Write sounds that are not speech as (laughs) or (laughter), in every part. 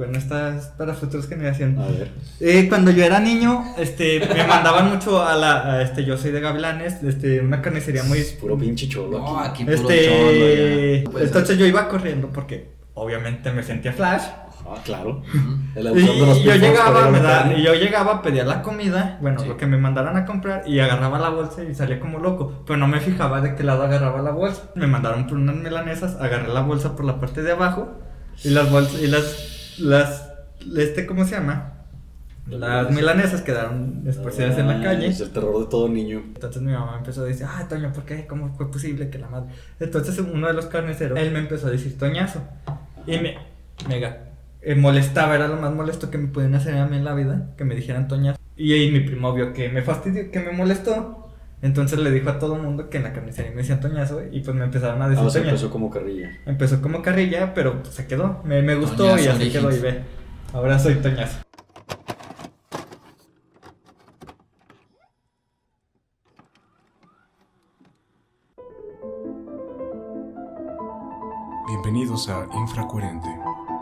Bueno, esta es para futuras generaciones. A ver. Eh, cuando yo era niño, este, me mandaban mucho a la, a este, yo soy de Gavilanes, este, una carnicería muy, Puro pinche cholo No, aquí. puro este, cholo ya. Pues, entonces yo iba corriendo porque, obviamente, me sentía flash. Ah, claro. El Y, de los y yo llegaba, carne. y yo llegaba, pedía la comida, bueno, Sí. lo que me mandaran a comprar, y agarraba la bolsa y salía como loco. Pero no me fijaba de qué lado agarraba la bolsa. Me mandaron por unas milanesas, agarré la bolsa por la parte de abajo, y las bolsas, y las, las, este, ¿cómo se llama? Las milanesas quedaron esparcidas en la Ah, calle. Es el terror de todo niño. Entonces mi mamá empezó a decir, ah, Toño, ¿por qué? ¿Cómo fue posible que la madre? Entonces uno de los carniceros, él me empezó a decir Toñazo. Y me, mega, eh, molestaba, era lo más molesto que me podían hacer a mí en la vida, que me dijeran Toñazo. Y ahí mi primo vio que me fastidió, que me molestó. Entonces le dijo a todo el mundo que en la carnicería me decían Toñazo y pues me empezaron a decir Ah, o sea, Toñazo. empezó como carrilla. Empezó como carrilla, pero pues, se quedó. Me, me gustó Toñazo y así Origins. quedó y ve. Ahora soy Toñazo. Bienvenidos a Infracoherente,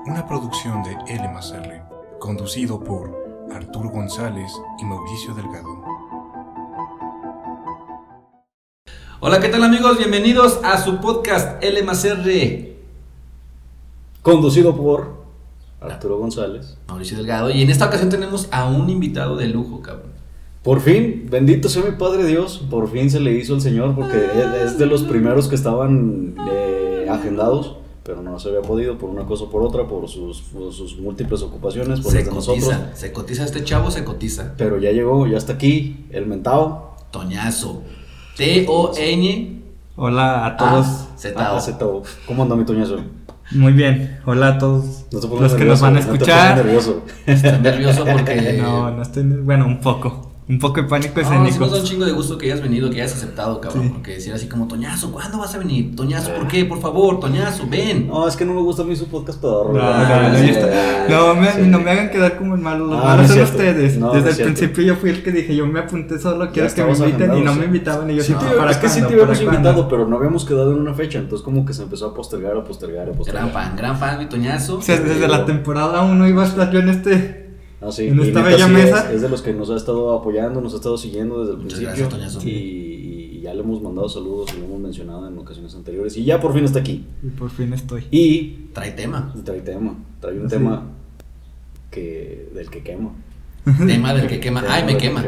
una producción de L R, conducido por Arturo González y Mauricio Delgado. Hola, ¿qué tal amigos? Bienvenidos a su podcast L más R. Conducido por Arturo González. Mauricio Delgado. Y en esta ocasión tenemos a un invitado de lujo, cabrón. Por fin, bendito sea mi Padre Dios, por fin se le hizo al Señor porque es- de los primeros que estaban eh, agendados, pero no se había podido por una cosa o por otra, por sus, por sus múltiples ocupaciones, por Se las de nosotros. cotiza, se cotiza este chavo, se cotiza. Pero ya llegó, ya está aquí, el mentao. Toñazo. T-O-N. Hola a todos. Ah, Z-O. ¿Cómo anda mi toñazo? Muy bien. Hola a todos No te pongas los que nos nervioso, van a no te pongas escuchar. nervioso. Estoy nervioso porque. (laughs) No, no estoy. Bueno, un poco. Un poco de pánico No, sí escénico. nos da un chingo de gusto que hayas venido, que hayas aceptado, cabrón. Sí. Porque decir así como, Toñazo, ¿cuándo vas a venir? Toñazo, ¿por qué? Por favor, Toñazo, ven. No, es que no me gusta a mí su podcast pedorro. No, no, no, Sí, sí. no, me, no hagan quedar como el malo. Los Ah, no malos son ustedes. No, no Desde es el principio yo fui el que dije, yo me apunté solo, quiero que me inviten y no me invitaban. Y yo Sí, tío, para es que sí te habíamos para cuándo?" invitado, pero no habíamos quedado en una fecha, entonces como que se empezó a postergar, a postergar, a postergar. Gran fan, gran fan, mi Toñazo. O sea, desde la temporada 1 iba a estar yo en este. Ah, sí, en esta bella sí, mesa. Es, es de los que nos ha estado apoyando, nos ha estado siguiendo desde el Muchas principio. gracias, Toñazo. Y, y ya le hemos mandado saludos y lo hemos mencionado en ocasiones anteriores. Y ya por fin está aquí. Y por fin estoy. Y Trae tema. trae tema, trae un Sí. tema que del que quema. Tema del que quema. (laughs) Ay, me quema.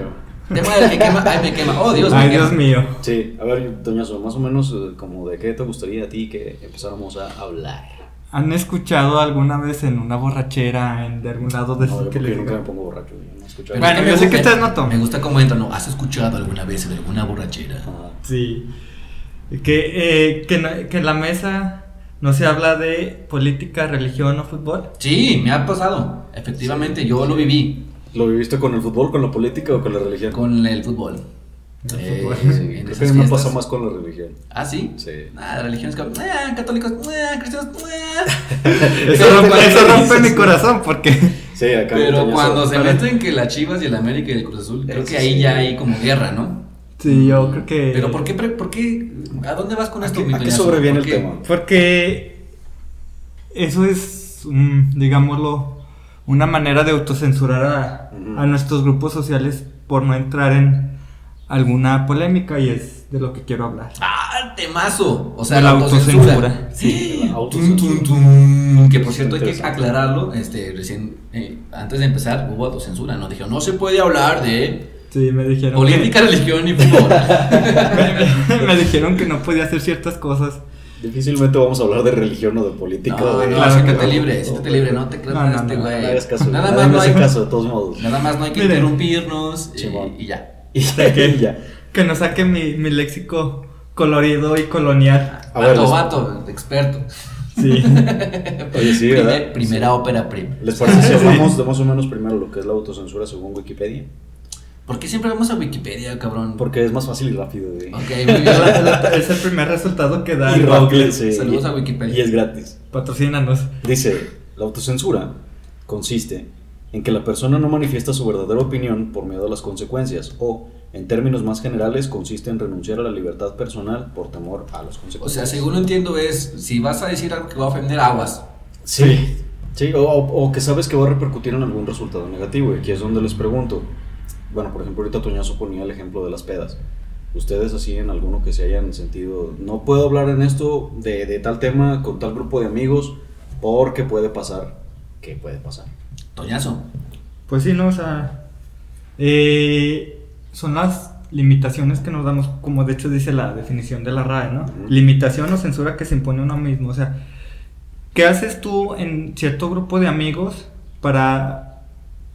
Tema del que quema. Ay, me quema. Oh, Dios, me Ay, quema. Dios mío. Sí, a ver, Doñazo, más o menos eh, como de qué te gustaría a ti que empezáramos a hablar. ¿Han escuchado alguna vez en una borrachera en, de algún lado de No, yo que les nunca me pongo borracho. no escuchado. Bueno, yo sé que ustedes no toman. Me gusta cómo entran. ¿no? ¿Has escuchado alguna vez de alguna borrachera? Ajá. Sí. Que, eh, que, no- que en la mesa no se habla de política, religión o fútbol. Sí, me ha pasado. Efectivamente, yo lo viví ¿Lo viviste con el fútbol, con la política o con la religión? con el fútbol. Eh, Creo que a me pasa más con la religión. ¿Ah, sí? Sí. Ah, religiones como, ah, católicos, ah, cristianos, (laughs) ah. Eso, rompe, eso rompe mi corazón porque (laughs) Sí, acá Pero cuando se para- meten que las Chivas y el América y el Cruz Azul, creo Eso que ahí sí. ya hay como guerra, ¿no? sí, yo creo que Pero ¿por qué, pre- por qué, a dónde vas con ¿A esto, qué- a qué Toñazo? sobreviene ¿Por el qué? tema? Porque eso es, digámoslo, una manera de autocensurar a, a nuestros grupos sociales por no entrar en alguna polémica y es de lo que quiero hablar. Ah, temazo. O sea, De la la autocensura. autocensura. Sí, la autocensura. tum, tum. Que por cierto hay que aclararlo, este, recién, eh, antes de empezar hubo autocensura, ¿no? Dijo, no se puede hablar de Sí, me dijeron política, religión y fútbol. que, (laughs) (laughs) me dijeron que no podía hacer ciertas cosas. Difícilmente vamos a hablar de religión o de política. No, de- no, Claro siéntete que no. libre, siéntete libre, no te creas No, no, este no, güey. No. Nada más me no hay, caso, de todos modos. nada más no hay que Miren. interrumpirnos y, Simón. y ya. Y (laughs) que- ya. Que no saque mi, mi léxico colorido y colonial. A ver, vato, les- vato, experto. Sí. (laughs) Oye, sí, Primer- ¿verdad? primera ópera prima. ¿Les parece si hablamos de más o menos primero lo que es la autocensura según Wikipedia? ¿Por qué siempre vamos a Wikipedia, cabrón? Porque es más fácil y rápido. güey. Ok, muy bien. (laughs) Es el primer resultado que da Y Google. sí. Saludos Y- a Wikipedia. Y es gratis. Patrocínanos. Dice, la autocensura consiste en que la persona no manifiesta su verdadera opinión por miedo a las consecuencias o, en términos más generales, consiste en renunciar a la libertad personal por temor a las O consecuencias. sea, según lo entiendo es, si vas a decir algo que va a ofender aguas. Sí, Sí, o, o que sabes que va a repercutir en algún resultado negativo. Y aquí es donde les pregunto. Bueno, por ejemplo, ahorita Toñazo ponía el ejemplo de las pedas. Ustedes así en alguno que se hayan sentido, no puedo hablar en esto de, de tal tema con tal grupo de amigos porque puede pasar. ¿Qué puede pasar? Toñazo. Pues sí, ¿no? O sea, eh, son las limitaciones que nos damos, como de hecho dice la definición de la RAE, ¿no? Limitación o censura que se impone a uno mismo. O sea, ¿qué haces tú en cierto grupo de amigos para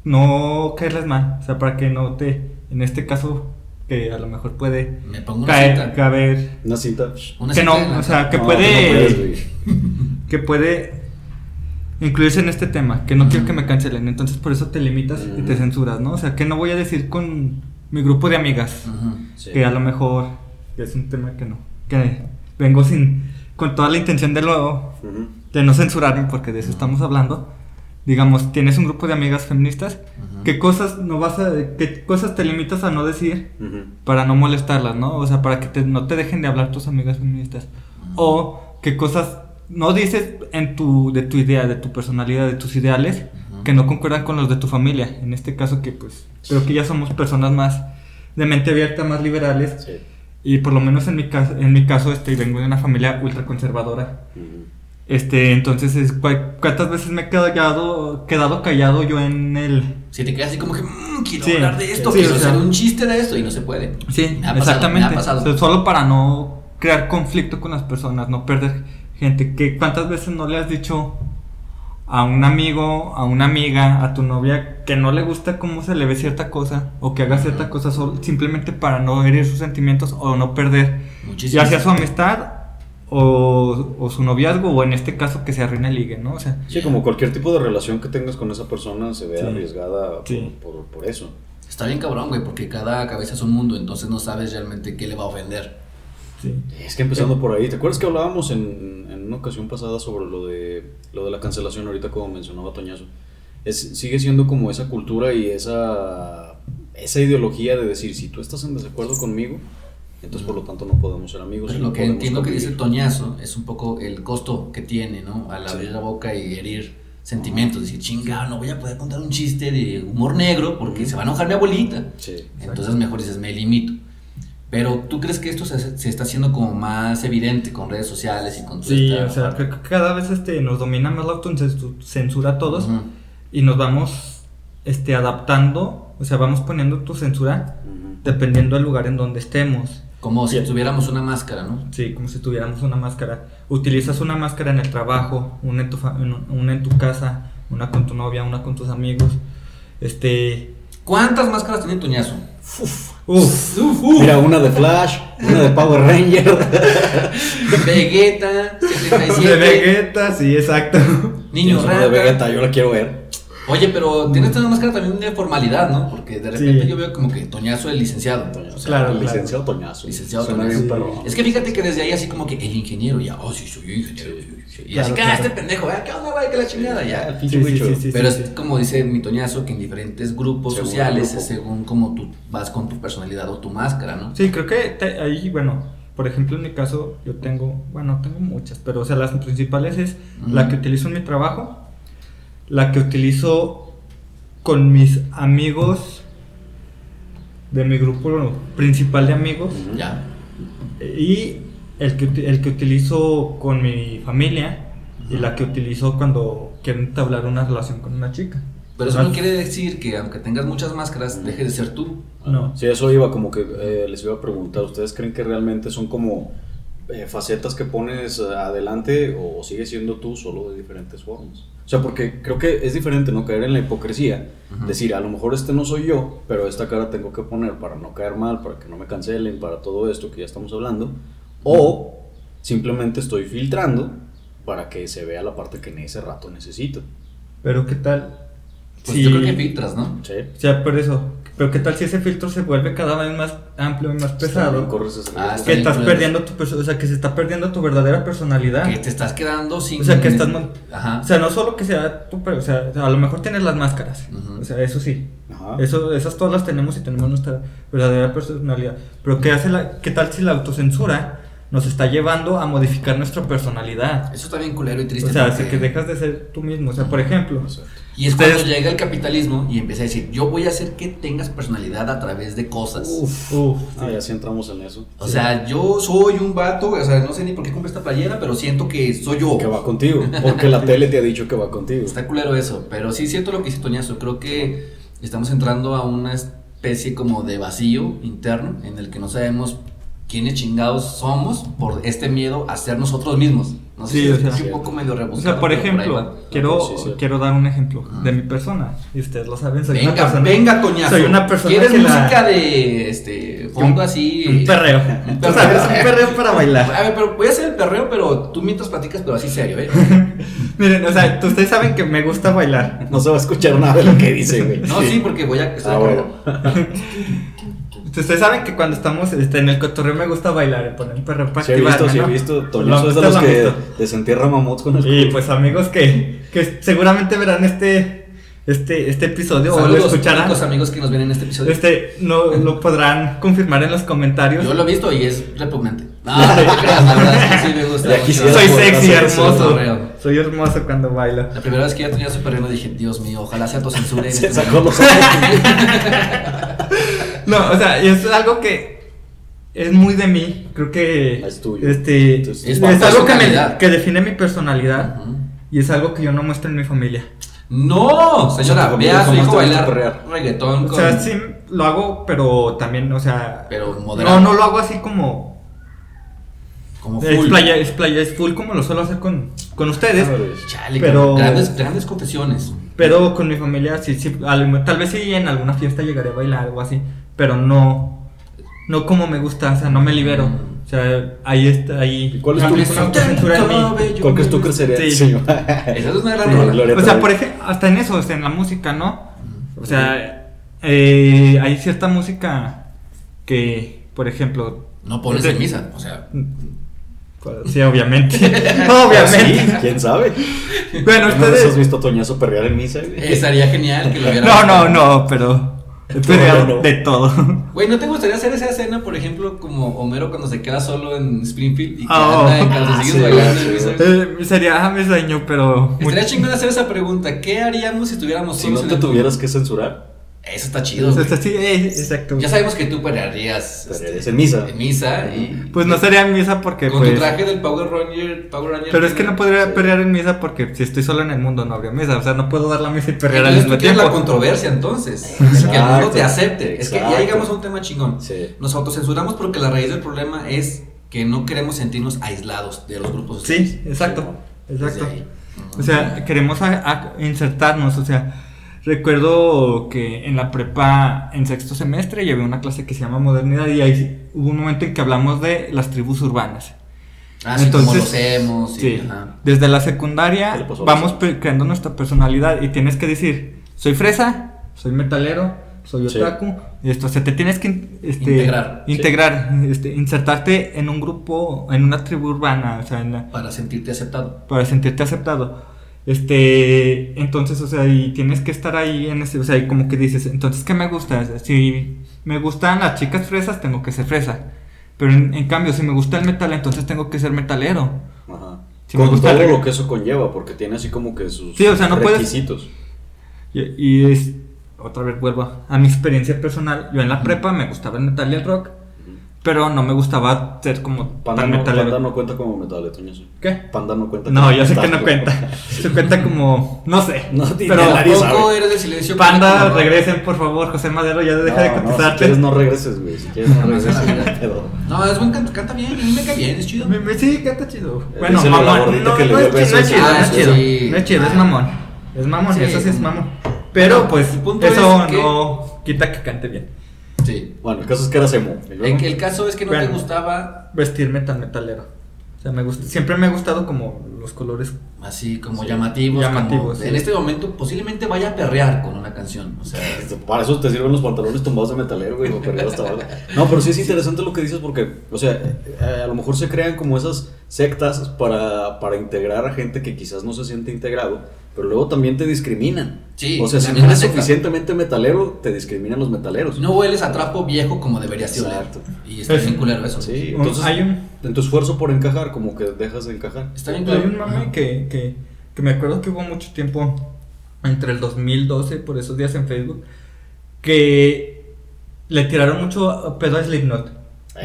no caerles mal? O sea, para que no te, en este caso, que a lo mejor puede Me pongo una caer, cita. caber, Una cita. Una que no, o sea, que No, puede... no puedes, (laughs) güey. que puede incluirse en este tema, que no quiero que me cancelen, entonces por eso te limitas y te censuras, ¿no? O sea, que no voy a decir con mi grupo de amigas, Ujú. Sí. que a lo mejor es un tema que no, que vengo sin con toda la intención de Ujú. de no censurarme porque de eso estamos hablando. Digamos, tienes un grupo de amigas feministas. ¿qué cosas no vas a qué cosas te limitas a no decir para no molestarlas, ¿no? O sea, para que te- no te dejen de hablar tus amigas feministas. O qué cosas no dices en tu, de tu idea, de tu personalidad, de tus ideales, que no concuerdan con los de tu familia. En este caso que pues creo que ya somos personas más de mente abierta, más liberales. Sí. Y por lo menos en mi caso, en mi caso este, vengo de una familia ultra conservadora. Ujú. Este, entonces, es, ¿cuántas veces me he quedado, quedado callado yo en el... Si te quedas así como que, "Mm, quiero Sí, hablar de esto, sí, quiero o sea- hacer un chiste de esto y no se puede. Sí, Me ha pasado, exactamente. me ha pasado. O sea, solo para no crear conflicto con las personas, no perder gente. Que ¿Cuántas veces no le has dicho a un amigo, a una amiga, a tu novia que no le gusta cómo se le ve cierta cosa o que haga cierta cosa sol- simplemente para no herir sus sentimientos o no perder Muchísimo. ya sea su amistad o, o su noviazgo o en este caso que se arruine el ligue, ¿no? O sea, Sí, como cualquier tipo de relación que tengas con esa persona se ve Sí. arriesgada por, Sí. por- por eso. Está bien cabrón, güey, porque cada cabeza es un mundo, entonces no sabes realmente qué le va a ofender. Sí. Es que empezando por ahí, ¿te acuerdas que hablábamos en, en una ocasión pasada sobre lo de, lo de la cancelación ahorita como mencionaba Toñazo? Es, sigue siendo como esa cultura y esa, esa ideología de decir, si tú estás en desacuerdo conmigo, entonces por lo tanto no podemos ser amigos. Y lo no que entiendo que convivir". dice Toñazo es un poco el costo que tiene, ¿no? Al Sí. abrir la boca y herir sentimientos, decir, chinga, no voy a poder contar un chiste de humor negro porque se va a enojar mi abuelita. Sí. Entonces mejor dices, me limito. Pero ¿tú crees que esto se, se está haciendo como más evidente con redes sociales y con toda Sí, esta o sea, creo que cada vez este, nos domina más la autocensura a todos. Y nos vamos este, adaptando, o sea, vamos poniendo tu censura dependiendo del lugar en donde estemos. Como si tuviéramos una máscara, ¿no? Sí, como si tuviéramos una máscara. Utilizas una máscara en el trabajo, una en tu, fa- en- una en tu casa, una con tu novia, una con tus amigos. Este. ¿Cuántas máscaras tiene Toñazo? Uf, Mira, una de Flash, una de Power Ranger. Vegeta, (laughs) 77. de Vegeta, sí, exacto. Niño una de rata. Vegeta, yo la quiero ver. Oye, pero tienes una máscara también de formalidad, ¿no? Porque de repente Sí. yo veo como que Toñazo el licenciado. O sea, Claro, el claro. licenciado Toñazo. Licenciado Suena Toñazo. bien, pero. Es que fíjate que desde ahí así como que el ingeniero ya, oh sí, soy ingeniero. Y así Claro, que, ah, claro. este pendejo, ¿eh? ¿qué onda, güey? Que la chingada ya. Sí, sí, sí, sí, Pero sí, es sí. como dice mi Toñazo, que en diferentes grupos Según sociales grupo. es según como tú vas con tu personalidad o tu máscara, ¿no? Sí, creo que te- ahí, bueno, por ejemplo, en mi caso, yo tengo, bueno, tengo muchas, pero, o sea, las principales es la que utilizo en mi trabajo, la que utilizo con mis amigos de mi grupo principal de amigos. Ya. y el que, el que utilizo con mi familia y la que utilizo cuando quiero entablar una relación con una chica. Pero eso no quiere decir que aunque tengas muchas máscaras, dejes de ser tú. No. Sí, eso iba como que eh, les iba a preguntar. ¿Ustedes creen que realmente son como eh, facetas que pones eh, adelante o sigue siendo tú solo de diferentes formas? O sea, porque creo que es diferente no caer en la hipocresía. Ujú. Decir, a lo mejor este no soy yo, pero esta cara tengo que poner para no caer mal, para que no me cancelen, para todo esto que ya estamos hablando. O simplemente estoy filtrando para que se vea la parte que en ese rato necesito. Pero qué tal Pues si- yo creo que filtras, ¿no? ¿Sí? O sea, por eso. Pero qué tal si ese filtro se vuelve cada vez más amplio y más pesado. Ah, Que estás perdiendo tu o sea, que se está perdiendo tu verdadera personalidad. Que te estás quedando sin. O sea, que estás Ajá. O sea, no solo que sea tu, per- o sea, a lo mejor tienes las máscaras. O sea, eso sí. Ajá. Eso, esas todas las tenemos y tenemos nuestra verdadera personalidad. Pero ¿qué, hace la, ¿qué tal si la autocensura nos está llevando a modificar nuestra personalidad. Eso está bien culero y triste. O sea, porque- hace que dejas de ser tú mismo. O sea, por ejemplo, Y es Ustedes- cuando llega el capitalismo y empieza a decir, yo voy a hacer que tengas personalidad a través de cosas. Uf, Uf, ah, sí. ya sí entramos en eso. O sea, yo soy un vato, o sea, no sé ni por qué compré esta playera, pero siento que soy yo. Que va contigo. Porque la tele te ha dicho que va contigo. Está culero eso, pero sí siento lo que dice Toñazo. Creo que estamos entrando a una especie como de vacío interno en el que no sabemos quiénes chingados somos por este miedo a ser nosotros mismos. No sé Sí, si o es, sea, es un poco medio O rebuscado. sea, por ejemplo, quiero, Sí, sí. quiero dar un ejemplo de mi persona. Y ustedes lo saben, soy una Venga, persona. venga, Toñazo. Soy una persona ¿Quieres que la- música de este fondo así? Un perreo. (laughs) Un O sea, es un perreo para bailar. A ver, pero voy a hacer el perreo, pero tú mientras platicas, pero así serio, ¿eh? (laughs) Miren, o sea, ustedes saben que me gusta bailar. No se va a escuchar nada de lo que dice, güey. No, sí, porque voy a. estoy Ah, bueno. (laughs) Ustedes saben que cuando estamos este, en el cotorreo me gusta bailar, y poner un perreo para Sí he visto, activarme, sí he ¿no? visto. Lo Toñoso es de los lo que desentierra mamuts con el Y culo. pues amigos que, que seguramente verán este, este, este episodio o lo Saludos, escucharán. únicos amigos que nos ven en este episodio. Este, no lo podrán confirmar en los comentarios. Yo lo he visto y es repugnante. (laughs) No, no te creas, la verdad es que sí me gusta. Soy sexy, hermoso. Soy hermoso cuando bailo. La primera vez que ya tenía super no dije, Dios mío, ojalá se autocensure. en Se este sacó momento". los ojos. No, o sea, es algo que es muy de mí. Creo que Es tuyo. este Entonces, es, es algo que, me, personalidad. que define mi personalidad y es algo que yo no muestro en mi familia. No, señora, vea a su hijo bailar reggaetón O con... sea, sí lo hago, pero también, o sea, Pero moderado. no, no lo hago así como Como es full. playa, es playa, es full como lo suelo hacer con, con ustedes. Chale, Pero- grandes, grandes confesiones. Pero con mi familia sí, sí, al- tal vez sí en alguna fiesta llegaré a bailar o así, pero no, no como me gusta, o sea, no me libero. O sea, ahí está, ahí. ¿Y cuál es tu-. ¿Cuál crees tú que sería? Sí. Sí. Esa es una gran Sí. rola. Gloria O sea, por ejemplo, hasta en eso, o sea, en la música, ¿no? O sea, eh, hay cierta música que, por ejemplo... No pones es de- en misa, o sea... Sí, obviamente. (laughs) (laughs) Sí, obviamente. ¿Quién sabe? Bueno, ¿No has ustedes... visto a Toñazo perrear en misa? Estaría genial que lo hubiera... No, no, no, pero... No, no. De todo. Güey, ¿no te gustaría hacer esa escena, por ejemplo, como Homero cuando se queda solo en Springfield y que Oh. anda en calzoncillos Sí, bailando sí, en misa? Eh, sería mi sueño, pero... Estaría chingón hacer esa pregunta. ¿Qué haríamos si estuviéramos Si no te el tuvieras que censurar, Eso está chido. O güey. sea, sí, eh, exacto. Ya sabemos que tú Perrearías este, en misa. En misa y. Pues no sería en misa porque Con pues... tu traje del Power Ranger. Power Ranger Pero es que no podría Sí. perrear en misa porque si estoy solo en el mundo no habría misa. O sea, no puedo dar la misa y perrear al mismo tiempo. la controversia entonces. Es que el mundo te acepte. Es que ya llegamos a un tema chingón. Sí. Nos autocensuramos porque la raíz del problema es que no queremos sentirnos aislados de los grupos sociales. Sí, exacto. Exacto. O sea, queremos a- a- insertarnos. O sea, recuerdo que en la prepa, en sexto semestre, llevé una clase que se llama Modernidad y ahí hubo un momento en que hablamos de las tribus urbanas. Ah, sí, como los hemos. Sí, ajá. desde la ¿Qué le secundaria vamos creando nuestra personalidad y tienes que decir, soy fresa, soy metalero, soy Sí. otaku, y esto, o sea, te tienes que este, Integrar, sí. integrar, este, insertarte en un grupo, en una tribu urbana, o sea, en la- Para sentirte aceptado. para sentirte aceptado. Este, entonces, o sea, y tienes que estar ahí en ese, o sea, y como que dices, entonces, ¿qué me gusta? Si me gustan las chicas fresas, tengo que ser fresa. Pero en, en cambio, si me gusta el metal, entonces tengo que ser metalero. Ajá. Si me Con gusta todo lo que eso conlleva, porque tiene así como que sus Sí, o sea, no puedes- requisitos. Y, y es, otra vez vuelvo a mi experiencia personal. Yo en la prepa me gustaba el metal y el rock, pero no me gustaba ser como Panda tan no, metalero. Panda no cuenta como metal, Toñazo. ¿Qué? Panda no cuenta No, como yo sé que no cuenta. (laughs) Se cuenta como, no sé. (laughs) No, pero Tampoco sabe. eres de silencio. Panda, como- regresen por favor, José Madero, ya deja de No, no, si quieres no regreses, güey. Si quieres no (laughs) regreses. No, es buen canta, canta bien, a mí me cae bien, es chido. Me- me- sí, canta chido. Eh, Bueno, la mamón. No, que no es, chi- no es chido, Ah, no es chido. sí. No es chido, es Ah. mamón. Es mamón, Sí. eso sí es mamón. Pero pues, punto eso es que- no quita que cante bien. Sí. Bueno, el caso es que era emo. El, el caso es que no Bueno. te gustaba. Vestirme tan metalero. O sea, me gusta, siempre me ha gustado como los colores así como llamativos. Llamativos, como- sí. En este momento posiblemente vaya a perrear con una canción. O sea, (laughs) Para eso te sirven los pantalones tumbados de metalero, güey, hasta abajo. No, pero sí es (laughs) interesante lo que dices porque, o sea, eh, a lo mejor se crean como esas sectas para, para integrar a gente que quizás no se siente integrado, pero luego también te discriminan. Sí, o sea, si no eres secta. suficientemente metalero, te discriminan los metaleros. no hueles a trapo viejo como debería ser. oler. Exacto. Y está bien culero eso. Sí, entonces, hay un, en tu esfuerzo por encajar, como que dejas de encajar. Está bien. Un mame que, que, que me acuerdo que hubo mucho tiempo entre el 2012, por esos días en Facebook, que le tiraron mucho pedo a Slipknot.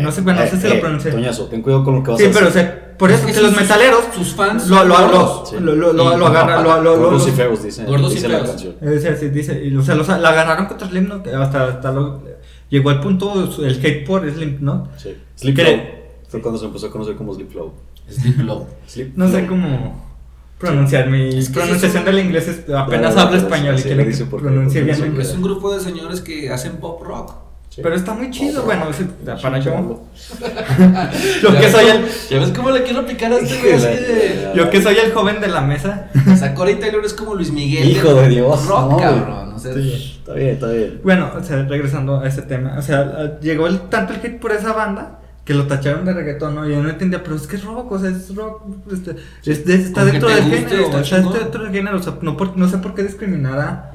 No sé, bueno, no sé si lo pronuncié. Eh, Toñazo, ten cuidado con lo que vas Sí, a pero o decir. sea, por eso Es que que los sus- metaleros sus fans lo, lo, lo, gordos, sí. lo, lo, lo, Y lo agarran, lo, lo, Gordos y feos, dice, Gordos y dice la feos. canción. Es así, dice, y, o sea, los- la agarraron contra Slipknot hasta, hasta lo, llegó al punto el hate por Slipknot. Sí. Flow. Fue cuando se empezó a conocer como Flow. Sleep No sé cómo pronunciar mi Es que pronunciación del inglés es- apenas hablo pero español y quieren le dice que pronuncie porque bien es un- el Es inglés. un grupo de señores que hacen pop rock. Sí. Pero está muy chido, bueno, sí, para yo. (laughs) Yo que ves soy cómo- el Ya ves cómo le quiero picar a este güey de. yo que soy el joven de la mesa. O sea, Corey Taylor es como Luis Miguel. Hijo de Dios, Rock, no, cabrón. O sea, Sí. Está bien, está bien. Bueno, o sea, regresando a ese tema, o sea, llegó el, tanto el hate por esa banda que lo tacharon de reggaetón, ¿no? Y yo no entendía, pero es que es rock, o sea, es rock, este, es está dentro del guste, género, está está dentro del género, o sea, no, por- no sé por qué discriminar a,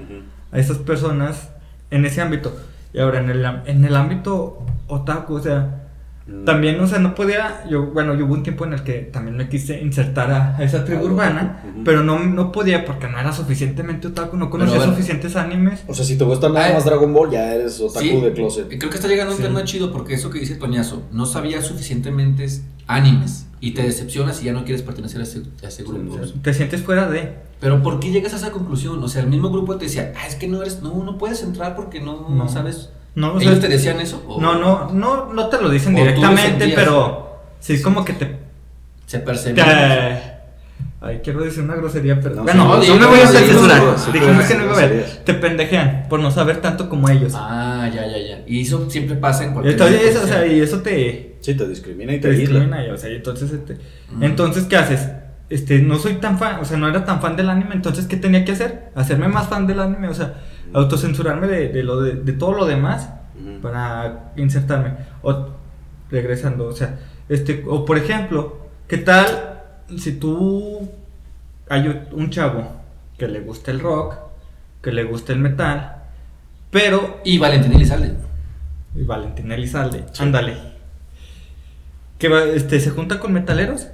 a esas personas en ese ámbito. Y ahora, en el, en el ámbito otaku, o sea. También, o sea, no podía, yo, bueno, yo hubo un tiempo en el que también me quise insertar a, a esa tribu Al urbana, pero no, no podía porque no era suficientemente otaku, no conocía ver. suficientes animes. O sea, si te gusta nada Ay. más Dragon Ball, ya eres otaku Sí, de closet. Creo que está llegando un Sí. tema chido porque eso que dice Toñazo, no sabía suficientemente animes y te decepcionas y ya no quieres pertenecer a ese, a ese grupo. Te sientes fuera de... Pero ¿por qué llegas a esa conclusión? O sea, el mismo grupo te decía, ah, es que no eres, no, no puedes entrar porque no, No. sabes. No, o ¿Ellos sea, te decían eso? ¿O No, no, no, no te lo dicen directamente, pero sí es como que te, Se te- percibía. Ay, quiero decir una grosería, pero No, bueno, sí, no, no, me voy a hacer censurar. Dijimos que no iba a ver. Te pendejean por no saber tanto como ellos. Ah, ya, ya, ya. Y eso siempre pasa en cualquier Entonces, o sea, y eso te, Sí, te discrimina y te discrimina. y, o sea, y entonces, este, Mm. entonces, ¿qué haces? Este, no soy tan fan, o sea, no era tan fan del anime, entonces, ¿qué tenía que hacer? Hacerme más fan del anime, o sea, autocensurarme de, de, lo de, de todo lo demás para insertarme. O regresando, o sea, este, o por ejemplo, ¿qué tal si tú hay un chavo que le gusta el rock, que le gusta el metal, pero Y Valentín Elizalde. y Valentín Elizalde, ándale. Que va, este, se junta con metaleros.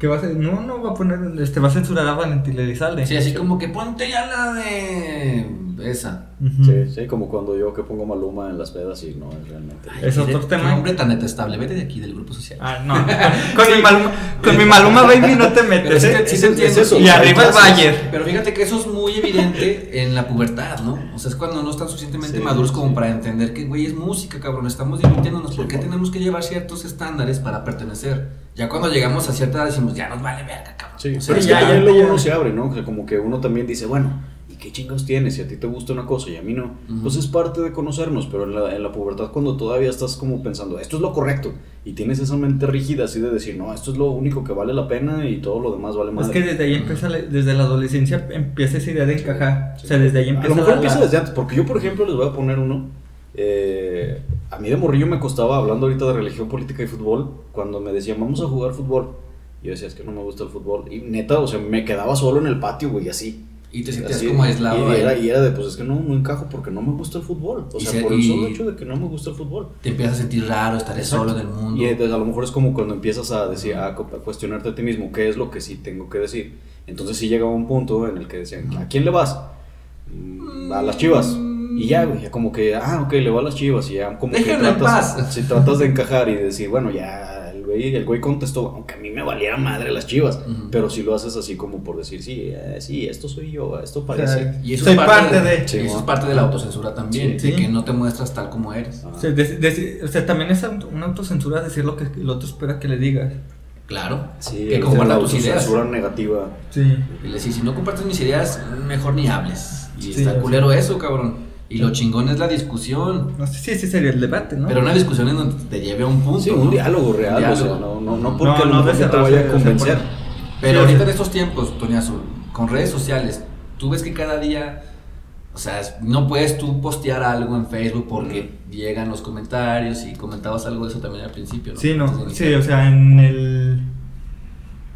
Que va a? No, no va a poner, este, va a censurar a Valentín Elizalde. Sí, así como que ponte ya la de esa. Sí, sí, como cuando yo que pongo Maluma en las pedas y no es realmente. Es otro tema. hombre tan detestable. Vete de aquí del grupo social. Ah, no. (laughs) Con, mi Maluma, con mi Maluma Baby no te metes, sí ¿eh? sí es eso, Y arriba el. Bayer. Pero fíjate que eso es muy evidente en la pubertad, ¿no? O sea, es cuando no están suficientemente Sí, maduros como sí. para entender que, güey, es música, cabrón, estamos divirtiéndonos. ¿Por qué tenemos que llevar ciertos estándares para pertenecer? Ya cuando llegamos a cierta edad decimos, ya nos vale verga, cabrón. Sí, O sea, pero es ya, que ya, también luego ya. uno se abre, ¿no? O sea, como que uno también dice, bueno, ¿y qué chingados tienes? Si a ti te gusta una cosa y a mí no, Ujú. pues es parte de conocernos, pero en la, en la pubertad cuando todavía estás como pensando, esto es lo correcto, y tienes esa mente rígida así de decir, no, esto es lo único que vale la pena y todo lo demás vale más. Es que desde ahí empieza, desde la adolescencia empieza esa idea de encajar. O sea, desde ahí A empieza lo mejor la- empieza desde antes, porque yo, por ejemplo, les voy a poner uno. eh, a mí de morrillo me costaba, hablando ahorita de religión, política y fútbol, cuando me decían, vamos a jugar fútbol. Yo decía, es que no me gusta el fútbol. Y neta, o sea, me quedaba solo en el patio, güey, así. Y te sentías Así, como aislado. Y era, y era de, pues es que no, no encajo porque no me gusta el fútbol. O sea, se- por el solo hecho de que no me gusta el fútbol. Te empiezas a sentir raro, estaré solo en el mundo. Y entonces a lo mejor es como cuando empiezas a decir, a cuestionarte a ti mismo, ¿qué es lo que sí tengo que decir? Entonces sí llegaba un punto en el que decían, ¿a quién le vas? "Mm, A las chivas. Y ya, güey, ya como que, ah, ok, le va a las chivas. Y ya como Déjenlo que en tratas, paz. (laughs) si tratas de encajar y decir, bueno, ya, el güey, el güey contestó, aunque a mí me valiera madre las chivas. Ujú. Pero si lo haces así como por decir, sí, eh, sí, esto soy yo, esto o parece. sea, Y eso soy es parte, parte de, de. Sí, y eso es parte de la autocensura también, Sí. de que no te muestras tal como eres. Ah. O sea, de- de- o sea, también es una autocensura decir lo que el otro espera que le digas. Claro. Sí, que es comparta la tus ideas. autocensura negativa. Sí. Y le decís, si no compartes mis ideas, mejor ni hables. Y Sí, está o culero eso, cabrón. Y lo chingón es la discusión. No sé si ese sería el debate, ¿no? Pero una discusión en donde te lleve a un punto. Sí, un ¿no? diálogo real, o sea, no, no, no porque No, te vaya a convencer. Pero Sí, ahorita o en estos tiempos, Toñazo, con redes sociales, tú ves que cada día, o sea, no puedes tú postear algo en Facebook porque llegan los comentarios y comentabas algo de eso también al principio, ¿no? Sí, no, sí, o sea, en el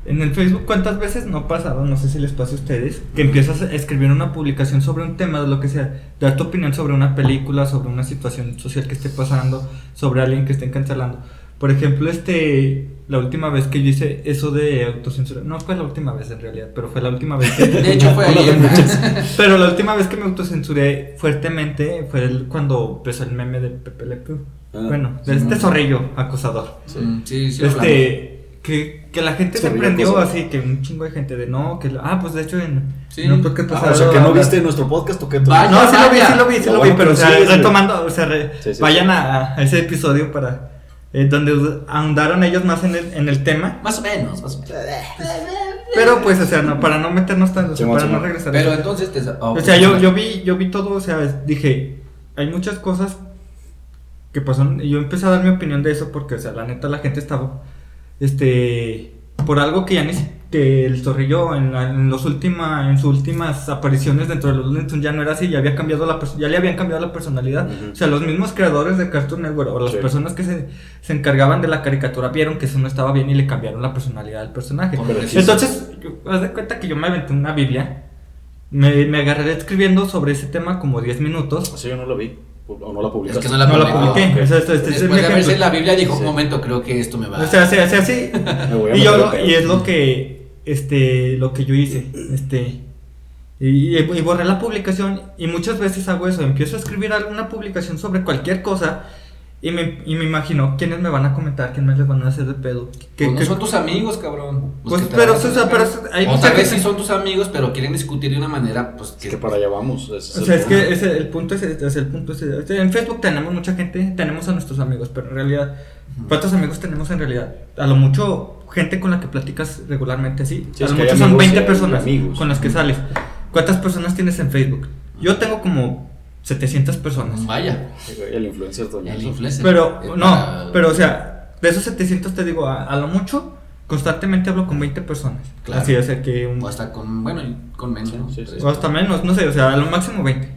en el Facebook cuántas veces no ha pasado, no sé si les pasa a ustedes, que empiezas a escribir una publicación sobre un tema de lo que sea, dar tu opinión sobre una película, sobre una situación social que esté pasando, sobre alguien que estén cancelando. Por ejemplo, este la última vez que yo hice eso de autocensura, no fue la última vez en realidad, pero fue la última vez que De hecho, fue (laughs) de ayer. Pero la última vez que me autocensuré fuertemente fue el- cuando empezó el meme del Pepe Le Pew. Ah, bueno, sí, de este no. zorrillo acosador. Sí. Mm, sí, sí, hablamos. este, que, que la gente se prendió así, que un chingo de gente de no, que ah, pues de hecho en Sí. en un podcast Ah, pasado o sea, que no viste nuestro podcast o qué Vaya. No, sí lo vi, sí lo vi, sí Ah, lo vi, pero o pero sea, sí, retomando, o sea, re- Sí, sí, vayan a, a ese episodio para eh, donde ahondaron ellos más en el, en el tema. Más o menos, más o menos. Pero pues, o sea, no, para no meternos tanto, o sea, para no regresar. Pero entonces te... O sea, yo, yo vi, yo vi todo, o sea, dije, hay muchas cosas que pasaron, y yo empecé a dar mi opinión de eso porque, o sea, la neta la gente estaba, este, por algo que ya ni que el zorrillo en, la- en los última, en sus últimas apariciones dentro de los Looney Tunes ya no era así, ya había cambiado la, ya le habían cambiado la personalidad, o sea, los mismos creadores de Cartoon Network o las Sí. personas que se, se encargaban de la caricatura vieron que eso no estaba bien y le cambiaron la personalidad al personaje. Entonces, haz de cuenta que yo me aventé una Biblia. Me, me agarré escribiendo sobre ese tema como 10 minutos. Así yo no lo vi. O no la Es publicaste. que no la No la publiqué. ok. O sea, este- este es Después mi de ejemplo. la Biblia dijo, Sí. un momento, creo que esto me va O sea, se hace así. (laughs) Me voy a y yo lo- y es lo que este lo que yo hice. Este y, y borré la publicación y muchas veces hago eso, empiezo a escribir alguna publicación sobre cualquier cosa y me, y me imagino quiénes me van a comentar, quiénes me les van a hacer de pedo. Que, Pues no que- son tus amigos, cabrón. Pues, que te pero, o sea, pero hay o vez gente- sí son tus amigos, pero quieren discutir de una manera, pues, Es que para allá vamos. O sea, es que ese, el punto es, es el punto es- sea, en Facebook tenemos mucha gente, tenemos a nuestros amigos, pero en realidad, ¿cuántos amigos tenemos en realidad? A lo mucho gente con la que platicas regularmente, sí. Sí, a lo que mucho son amigos y 20 hay personas amigos. con las que sales. ¿Cuántas personas tienes en Facebook? Yo tengo como 700 personas. Vaya, El influencer el influencer. Pero, Eh, no, para- pero o sea, de esos 700 te digo, a, a lo mucho, constantemente hablo con 20 personas. Claro. Así, o sea, que un, O hasta con, bueno, con menos, Sí, ¿no? sí, sí. o hasta menos, no sé, o sea, a lo máximo 20.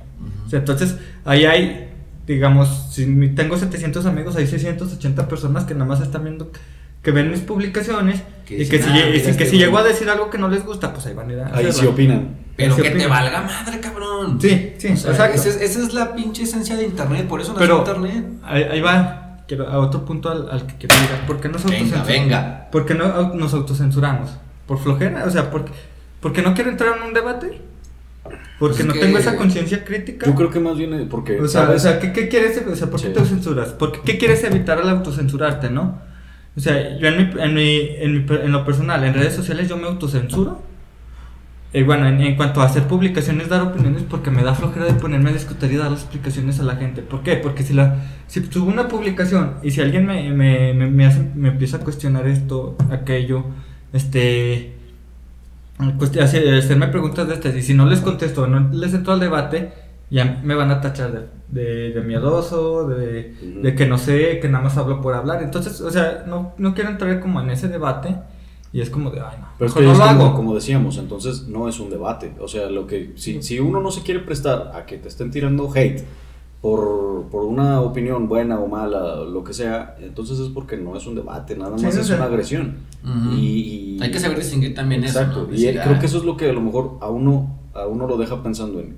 O sea, entonces, ahí hay, digamos, si mi- tengo 700 amigos, hay 680 personas que nada más están viendo, que ven mis publicaciones Que y que si, "Ah, lle- y mira si- que este si güey". llego a decir algo que no les gusta, pues ahí van a ir a Ahí sí opinan. Pero Sí, que te valga madre, cabrón. Sí, sí, O sea, exacto. esa es, esa es la pinche esencia de internet, por eso nació Pero internet. ahí, ahí va, quiero, a otro punto al, al que quiero llegar. ¿Por qué nos autocensuramos? venga. ¿Por qué no nos autocensuramos? ¿Por flojera? O sea, ¿por, porque no quiero entrar en un debate? ¿Porque Pues no que- tengo esa conciencia crítica? Yo creo que más bien es porque. O sea, ¿sabes? o sea, ¿qué, qué quieres, o sea, ¿por qué Sí. te censuras? ¿Por qué, qué quieres evitar al autocensurarte, no? O sea, yo en, mi, en, mi, en, mi en lo personal, en redes sociales yo me autocensuro. Eh, bueno, en, en cuanto a hacer publicaciones, dar opiniones, porque me da flojera de ponerme a discutir y dar las explicaciones a la gente. ¿Por qué? Porque si la si subo una publicación y si alguien me, me, me, me hace- me empieza a cuestionar esto, aquello, este hacerme preguntas de estas y si no les contesto, no les entro al debate, ya me van a tachar de, de, de miedoso, de, de que no sé, que nada más hablo por hablar. Entonces, o sea, no, no quiero entrar como en ese debate y es como de, ay, no, Pero es que no es lo como, hago. como decíamos, entonces no es un debate. O sea, lo que si, si uno no se quiere prestar a que te estén tirando hate por, por una opinión buena o mala, lo que sea, entonces es porque no es un debate, nada Sí, más o es una agresión. Ujú. y, y- Hay que saber distinguir también eso. Exacto. ¿no? Y creo ah, que eso es lo que a lo mejor a uno, a uno lo deja pensando en,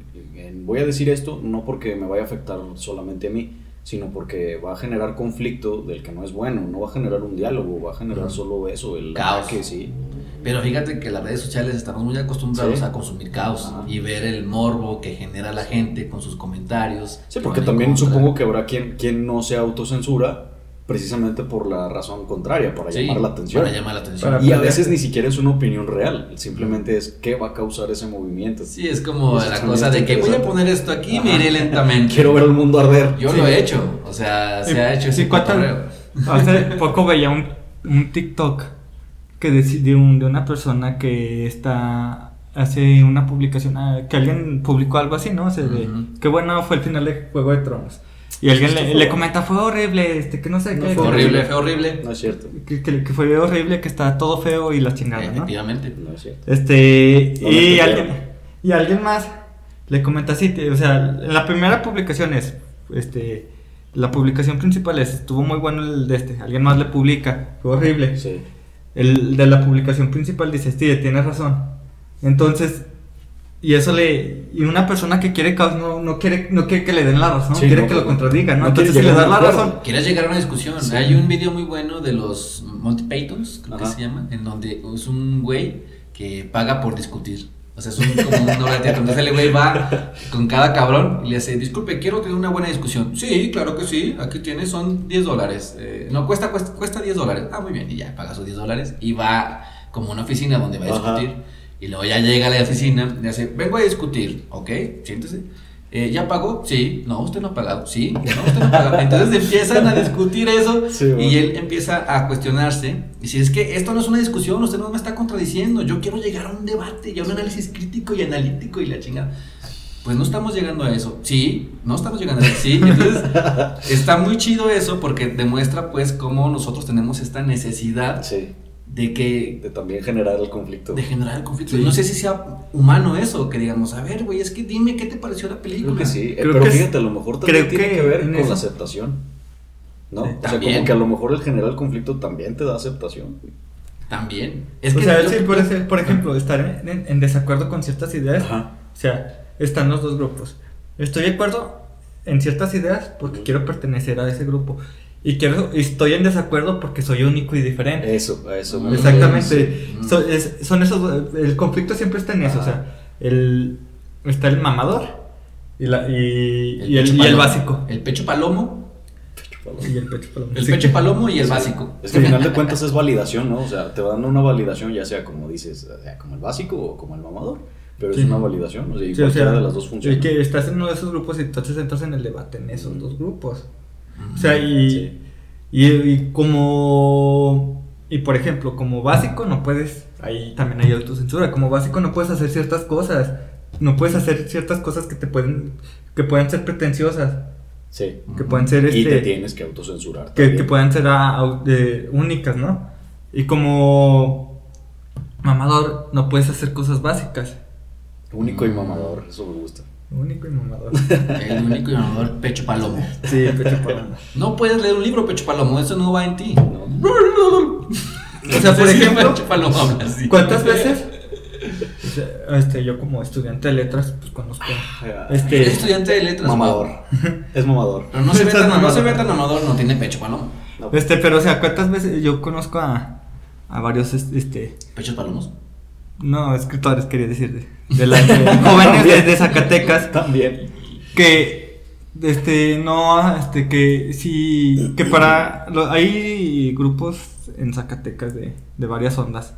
en, voy a decir esto no porque me vaya a afectar solamente a mí, sino porque va a generar conflicto del que no es bueno, no va a generar un diálogo, va a generar solo eso, el Caos. ataque, sí. Pero fíjate que las redes sociales estamos muy acostumbrados Sí. a consumir caos Ajá. y ver el morbo que genera la gente con sus comentarios. Sí, que porque también supongo que habrá quien, quien no se autocensura precisamente por la razón contraria, para Sí, llamar la atención. Para llamar la atención. Para- Y a veces ni siquiera es una opinión real, simplemente es qué va a causar ese movimiento. Sí, es como la cosa de que voy a poner esto aquí, Ajá. mire lentamente. Quiero ver el mundo arder. Yo Sí. lo he hecho, o sea, se ha hecho sí, ese ¿cuántas- cotorreo. Hace poco veía un, un TikTok que deci- de, un, de una persona que está hace una publicación, ah, que alguien publicó algo así, ¿no? O sea, de, qué bueno fue el final de Juego de Tronos. Y alguien le, le comenta, fue horrible, este, que no sé No qué. fue que- Horrible, fue horrible. No es cierto. Que, que- que fue horrible, que está todo feo y la chingada, ¿no? Efectivamente. No es cierto. Este, No y alguien, y alguien más le comenta así, o sea, en la primera publicación es, este, la publicación principal es, estuvo muy bueno el de este, alguien más le publica, fue horrible. Sí. El de la publicación principal dice, sí, tienes razón. Entonces, y eso le, y una persona que quiere caos no, no quiere, no quiere que le den la razón, Sí, quiere no, que lo no. contradiga, ¿no? Entonces, si le das la razón, ¿Quieres llegar a una discusión? Sí. Hay un video muy bueno de los Monty Pythons, creo que se llama, en donde es un güey que paga por discutir. O sea, es un, como una obra de teatro. Entonces el güey va con cada cabrón y le hace, disculpe, quiero tener una buena discusión. Sí, claro que sí, aquí tienes, son 10 dólares. Eh, no, cuesta, cuesta, cuesta 10 dólares. Ah, muy bien, y ya paga sus 10 dólares y va como a una oficina donde va a Ajá. Y luego ya llega a la oficina y hace, vengo a discutir, ¿ok? Siéntese. Eh, ¿Ya pagó? Sí. No, usted no ha pagado. Sí. No, usted no ha pagado. (laughs) Entonces empiezan a discutir eso Sí, y bueno. él empieza a cuestionarse. Y si es que esto no es una discusión, usted no me está contradiciendo. Yo quiero llegar a un debate y a un análisis crítico y analítico y la chingada. Pues no estamos llegando a eso. Sí, no estamos llegando a eso. Sí, entonces (laughs) está muy chido eso porque demuestra pues cómo nosotros tenemos esta necesidad Sí. De que De también generar el conflicto. de generar el conflicto. Sí. No sé si sea humano eso, que digamos, a ver, güey, es que dime qué te pareció la película. Creo que sí. eh, Creo pero que es- fíjate, a lo mejor también creo tiene que que ver con eso- la aceptación. ¿No? Sí, o sea, como que a lo mejor el generar el conflicto también te da aceptación. También. Es o que sea, yo- sí, por, ese- por ejemplo, estar en, en desacuerdo con ciertas ideas, Ajá. o sea, están los dos grupos. Estoy de acuerdo en ciertas ideas porque quiero pertenecer a ese grupo. Y quiero, y estoy en desacuerdo porque soy único y diferente. Eso, a eso. me- Exactamente. Sí. So- es- son esos, el conflicto siempre está en eso. O sea, el, está el mamador y, la, y, y el, y básico. El pecho palomo, Y el pecho palomo. el Sí. pecho palomo y el básico. Es que al final de (laughs) cuentas es validación, ¿no? O sea, te van una validación, ya sea como dices, o sea, como el básico o como el mamador. Pero Sí. es una validación, o sea, y Sí, o cualquiera sea, de las dos y funciona. que estás en uno de esos grupos y entonces entras en el debate en esos dos grupos. O sea, y, Sí. y, y como... Y por ejemplo, como básico no puedes... Ahí también hay autocensura. Como básico no puedes hacer ciertas cosas. No puedes hacer ciertas cosas que te pueden... Que puedan ser pretenciosas. Sí. Que puedan ser Y te este... tienes que autocensurar. que, que puedan ser ah, de- únicas, ¿no? Y como mamador no puedes hacer cosas básicas. Único y mamador, eso me gusta. Único y mamador. El único y mamador pecho palomo. Sí, pecho palomo. No puedes leer un libro pecho palomo, eso no va en ti. ¿no? O sea, por ejemplo, pecho palomo habla así. ¿Cuántas veces? sea, Este, yo como estudiante de letras, pues conozco. Eres Este, estudiante de letras. Mamador. Es mamador. Pero no se, ve tan, no mamador. se ve tan mamador, no tiene pecho palomo. No. este, pero o sea, ¿cuántas veces yo conozco a, a varios, es- este, Pechos palomos. No, escritores quería decir, de, de las de (laughs) jóvenes de, de Zacatecas También. que, este, no, este, que sí, que para, lo- hay grupos en Zacatecas de, de varias ondas.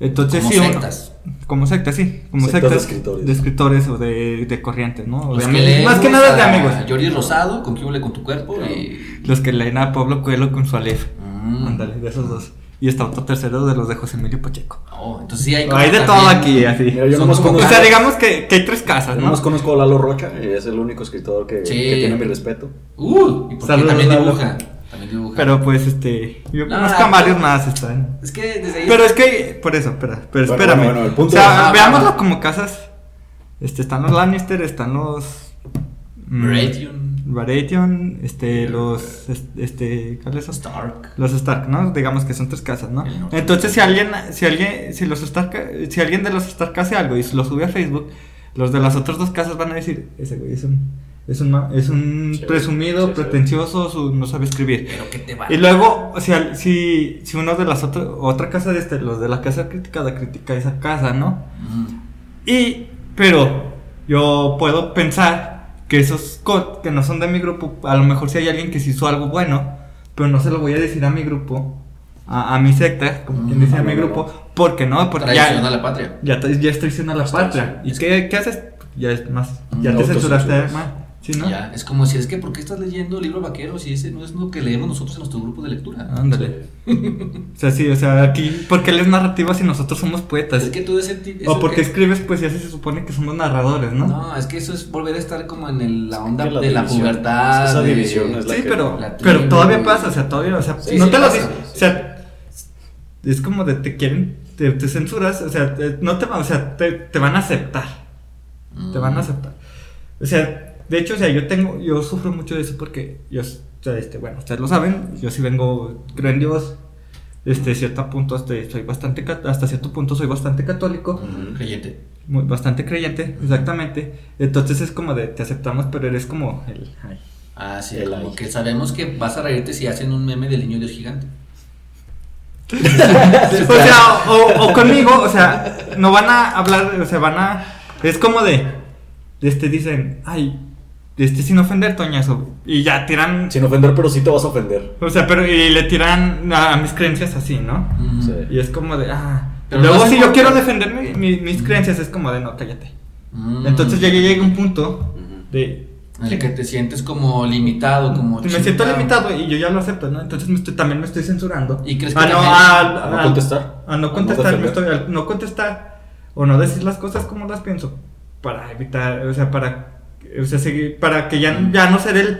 Entonces Como sí, uno- sectas. como sectas, sí, como Sectas de sectas, escritores. de escritores o de, de corrientes, ¿no? Los de que Más que nada de amigos. Jordi Rosado, con con tu cuerpo y. Los que leen a Pablo Coelho con su Aleph. Mm. Ándale, de esos dos. Y está otro tercero de los de José Emilio Pacheco. Oh, entonces sí hay como Hay de todo aquí, así. Mira, yo nomás como O conozco, sea, digamos que, que hay tres casas, yo ¿no? nomás conozco a Lalo Rocha, y es el único escritor que, Sí. que tiene mi respeto. Uh, y porque Saludos, también dibuja. También dibuja. Pero pues, este. Yo No, conozco a varios no. más, están. Es que desde ahí. Pero es que, por eso, espera, pero Bueno, espérame. bueno, bueno, el punto o sea, es- veámoslo como casas. Este, están los Lannister, están los. mm, Baratheon. Baratheon, este, los. es- Este, ¿cuáles son? Stark. Los Stark, ¿no? Digamos que son tres casas, ¿no? Entonces, si alguien, si alguien, si los Stark, si alguien de los Stark hace algo y lo sube a Facebook, los de las otras dos casas van a decir, ese güey es un, es un, es un Sí, presumido, sí, sí. pretencioso, su- no sabe escribir. Pero que te va. Y luego, o sea, si, si uno de las otras, otra casa de este, los de la casa criticada critica esa casa, ¿no? Mm. Y, pero, yo puedo pensar que esos co- que no son de mi grupo, a lo mejor si hay alguien que sí hizo algo bueno, pero no se lo voy a decir a mi grupo, a, a mi secta, como quien dice a mi no, grupo, porque no, porque Traición a ya, la patria. ya, ya es traición a la Es patria. ¿Y qué, qué haces? Ya es más, ya Mm, te censuraste más. Sí, ¿no? Ya, es como si es que, ¿por qué estás leyendo libro vaquero si ese no es lo que leemos nosotros en nuestro grupo de lectura? Ándale. O sea, sí, o sea, aquí, ¿por qué lees narrativas si nosotros somos poetas? Es que tú ese o porque escribes poesía si se supone que somos narradores, ¿no? No, es que eso es volver a estar como en el- la onda que la de la pubertad. esa de- división es la Sí, que- pero, la pero todavía pasa, o sea, todavía, o sea, Sí, no sí te lo dices, o sea, es como de te quieren, te, te censuras, o sea, te- no te van, o sea, te, te van a aceptar, te van a aceptar. O sea, de hecho, o sea, yo tengo, yo sufro mucho de eso porque yo, o sea, este, bueno, ustedes lo saben, yo sí vengo, creo en Dios, este, cierto punto, este, soy bastante, hasta cierto punto soy bastante católico. Creyente. muy- bastante creyente, exactamente, entonces es como de, te aceptamos, pero eres como el, ay, Ah, sí, El como ay. que sabemos que vas a reírte si hacen un meme del niño Dios gigante. (laughs) o sea, o, o conmigo, o sea, no van a hablar, o sea, van a. Es como de. Este dicen, ay, este sin ofender, Toñazo. Y ya tiran. Sin ofender, pero sí te vas a ofender. O sea, pero y le tiran a, a mis creencias así, ¿no? Mm. Sí. Y es como de, ah. Pero Luego, no si yo quiero defender mi- mi- mis creencias, es como de, no, cállate. Mm. Entonces ya llega un punto de. En el que te sientes como limitado, como me siento limitado y yo ya lo acepto, ¿no? Entonces me estoy- también me estoy censurando. ¿Y crees que Ah, no, también- a, a no a- contestar? A no A no contestar, me defender. estoy- no contestar o no decir las cosas como las pienso para evitar, o sea, para, o sea, seguir, para que ya, ya no ser el...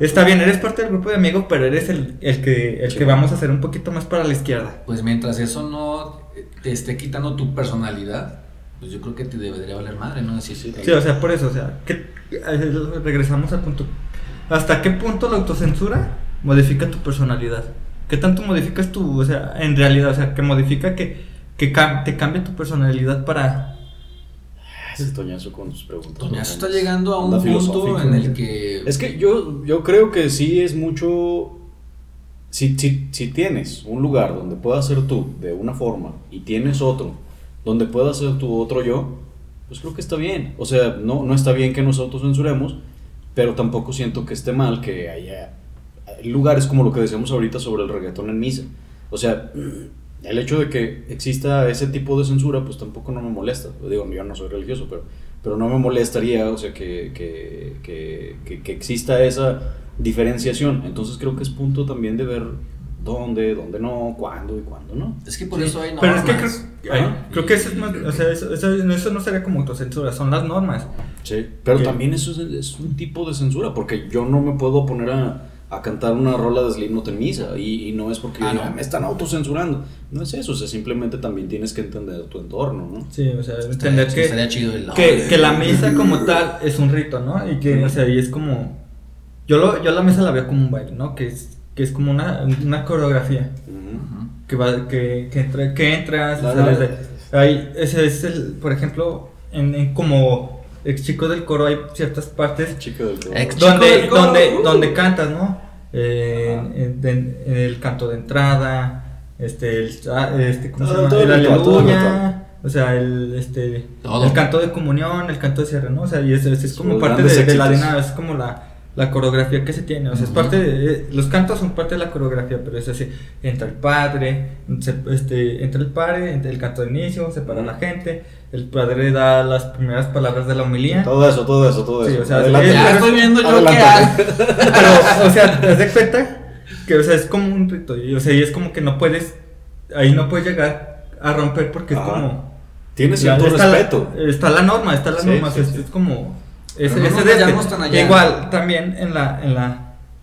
Está bien, eres parte del grupo de amigos, pero eres el, el que, el Sí. que vamos a hacer un poquito más para la izquierda. Pues mientras eso no te esté quitando tu personalidad, pues yo creo que te debería valer madre, ¿no? Así, Sí, Sí, o sea, por eso, o sea, que, eh, regresamos al punto. ¿Hasta qué punto la autocensura modifica tu personalidad? ¿Qué tanto modificas tu, o sea, en realidad, o sea, que modifica que, que cam- te cambia tu personalidad para... Ese Toñazo con sus preguntas. Toñazo está llegando a un punto en el que... Es que yo, yo creo que sí es mucho. Si, si, si tienes un lugar donde puedas ser tú de una forma y tienes otro donde puedas ser tu otro yo, pues creo que está bien. O sea, no, no está bien que nos autocensuremos, pero tampoco siento que esté mal que haya hay lugares como lo que decíamos ahorita sobre el reggaetón en misa. O sea, el hecho de que exista ese tipo de censura, pues tampoco no me molesta. Digo, yo no soy religioso, pero, pero no me molestaría, o sea, que, que, que, que, que exista esa diferenciación. Entonces creo que es punto también de ver dónde, dónde no, cuándo y cuándo no. Es que por eso hay Pero es normas. que creo, creo que eso es más, o sea, eso, eso, eso no sería como autocensura, son las normas. Sí, pero también eso es, es un tipo de censura, porque yo no me puedo poner a, a cantar una rola de Slipknot en misa, y, y no es porque Ah, no. me están autocensurando. No es eso, o sea, simplemente también tienes que entender tu entorno, ¿no? Sí, o sea, entender que, estaría chido el- que, que la misa como tal es un rito, ¿no? Y que, o sea, y es como... Yo, lo, yo la misa la veo como un baile, ¿no? Que es, que es como una, una coreografía. Que, va, que, que, entra, que entras, ahí, ese es el, por ejemplo, en, en como ex chico del coro hay ciertas partes Chica del coro. Ex- Chico donde, del coro, donde, uh. donde cantas, ¿no? Eh, en, en- en el canto de entrada, este, el, ah, este ¿cómo se Todo- llama? todo el aleluya, o sea, el, este, Todo. el canto de comunión, el canto de cierre, ¿no? O sea, y eso es como Sus parte de, de la dinámica, es como la, la coreografía que se tiene, o sea, es parte de, los cantos son parte de la coreografía, pero es así, entra el padre, se- este, entra el padre, entra el canto de inicio, se para Ujú. la gente, el padre da las primeras palabras de la homilía. Todo eso, todo eso, todo Sí, eso. o sea, Adelante. es- Ya estoy viendo yo hay. (laughs) Pero, o sea, te das cuenta que, o sea, es como un rito. Y, o sea, y es como que no puedes, ahí no puedes llegar a romper porque es Ajá. como. Tienes cierto está respeto. La, está la norma, está la Sí, norma. o sea, sí, es, sí. es como. Ese, no ese de este. tan allá. Igual, también en la, en la.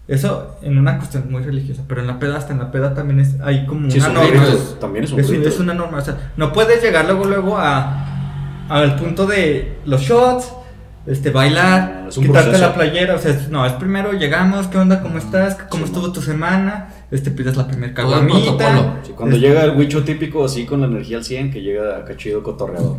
Eso en una cuestión muy religiosa, pero en la peda, hasta en la peda también es, hay como Sí, una son norma. ritos, también es un Es, es una norma, o sea, no puedes llegar luego luego a al punto de los shots, este bailar, quitarte proceso. la playera, o sea, no, es primero llegamos, ¿qué onda? ¿Cómo estás? ¿Cómo Sí, estuvo no. tu semana? Este pides la primer Todo el caguamita. Sí, cuando Este, llega el huicho típico así con la energía al 100, que llega acá chido cotorreado.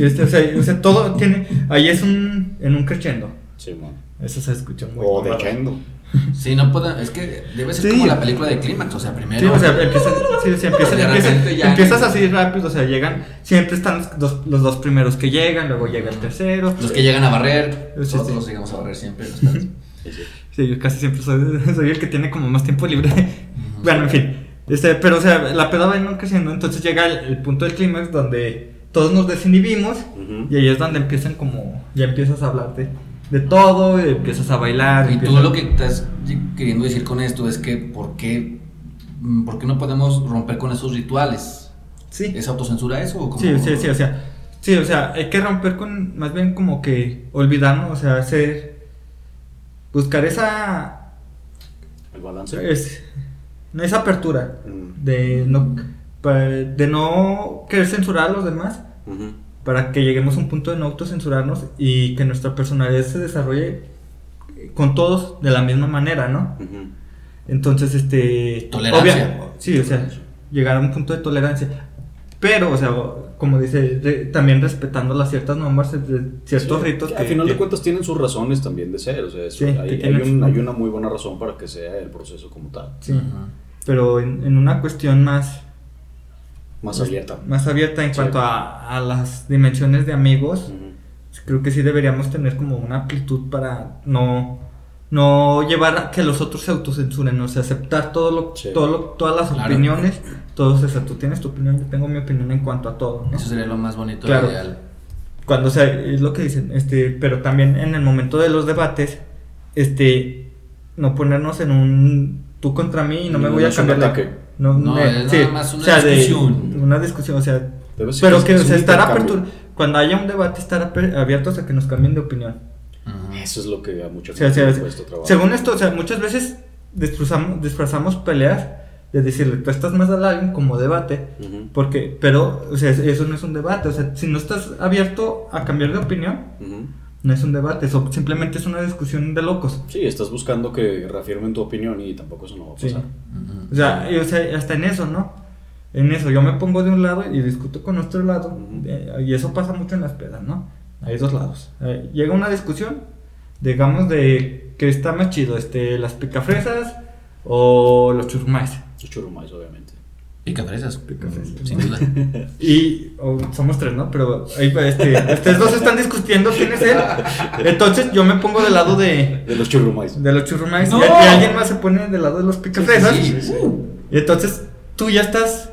este, o, sea, o sea, todo tiene ahí es un en un crescendo. Sí, man. Eso se escucha muy O de chendo. (laughs) Sí, no puedo, es que debe ser Sí. como la película de Clímax, o sea, primero. Sí, o sea, empieza, sí, sí, empieza- (laughs) De empieza- repente ya- empiezas así rápido, o sea, llegan, siempre están los dos, los dos primeros que llegan, luego llega el tercero. Los que llegan a barrer, Sí, sí. nosotros llegamos a barrer siempre. los. (laughs) Sí, yo casi siempre soy, (laughs) soy el que tiene como más tiempo libre. bueno, en fin. Este, pero, o sea, la peda va en creciendo, entonces llega el, el punto del clímax donde todos nos desinhibimos Ujú. y ahí es donde empiezan como, ya empiezas a hablar de, de todo, y empiezas a bailar. Y tú empiezas- lo que estás queriendo decir con esto es que ¿por qué, mm, por qué no podemos romper con esos rituales? Sí. ¿Es autocensura eso o cómo? Sí, sí, sí, o sea, sí, o sea, hay que romper con, más bien como que olvidarnos, o sea, hacer, buscar esa, El balance. es, no, esa apertura Mm. de no, de no querer censurar a los demás para que lleguemos a un punto de no autocensurarnos y que nuestra personalidad se desarrolle con todos de la misma manera, ¿no? Entonces, este... Tolerancia. obvia- sí, o sea, llegar a un punto de tolerancia. Pero, o sea, como dice, re- también respetando las ciertas normas, ciertos Sí, ritos. que Que, al final que- de cuentas tienen sus razones también de ser. O sea, eso- Sí, hay, un- una muy buena razón para que sea el proceso como tal. Sí, pero en, en una cuestión más... Más abierta. Más abierta en Sí. cuanto a, a las dimensiones de amigos. Creo que sí deberíamos tener como una amplitud para no... No llevar a que los otros se autocensuren, o sea, aceptar todo lo, Sí. todo lo- todas las Claro. opiniones, todos, o sea, tú tienes tu opinión, yo tengo mi opinión en cuanto a todo, ¿no? Eso sería lo más bonito y Claro. ideal. cuando o sea, es lo que dicen, este, pero también en el momento de los debates, este, no ponernos en un tú contra mí y no me voy a cambiar de- ataque. No, No, de- es sí, nada más una o sea, de- discusión. una discusión, o sea, pero que, o sea, estar apertura, cuando haya un debate, estar aper- abiertos a que nos cambien de opinión. Eso es lo que a mucha O sea, le cuesta trabajo. según esto, o sea, muchas veces disfrazamos, disfrazamos peleas de decirle, tú estás más al alguien como debate, Ujú. porque, pero, o sea, eso no es un debate, o sea, si no estás abierto a cambiar de opinión, Ujú. no es un debate, eso simplemente es una discusión de locos. Sí, estás buscando que reafirmen tu opinión y tampoco eso no va a Sí. pasar. Ujú. O sea, y, o sea, hasta en eso, ¿no? En eso, yo me pongo de un lado y discuto con otro lado, eh, y eso pasa mucho en las pedas, ¿no? Hay dos lados. Eh, llega una discusión, digamos, de que está más chido, este, las picafresas o los churrumais. Los churrumais, obviamente. Pica fresas. Picafresas. Sin duda. (laughs) Y somos tres, ¿no? Pero ahí, este, ustedes dos están discutiendo quién es él. Entonces yo me pongo del lado de, De los churrumais. de los churrumais ¡No! y, y alguien más se pone del lado de los picafresas. Sí, sí, sí. Y entonces tú ya estás.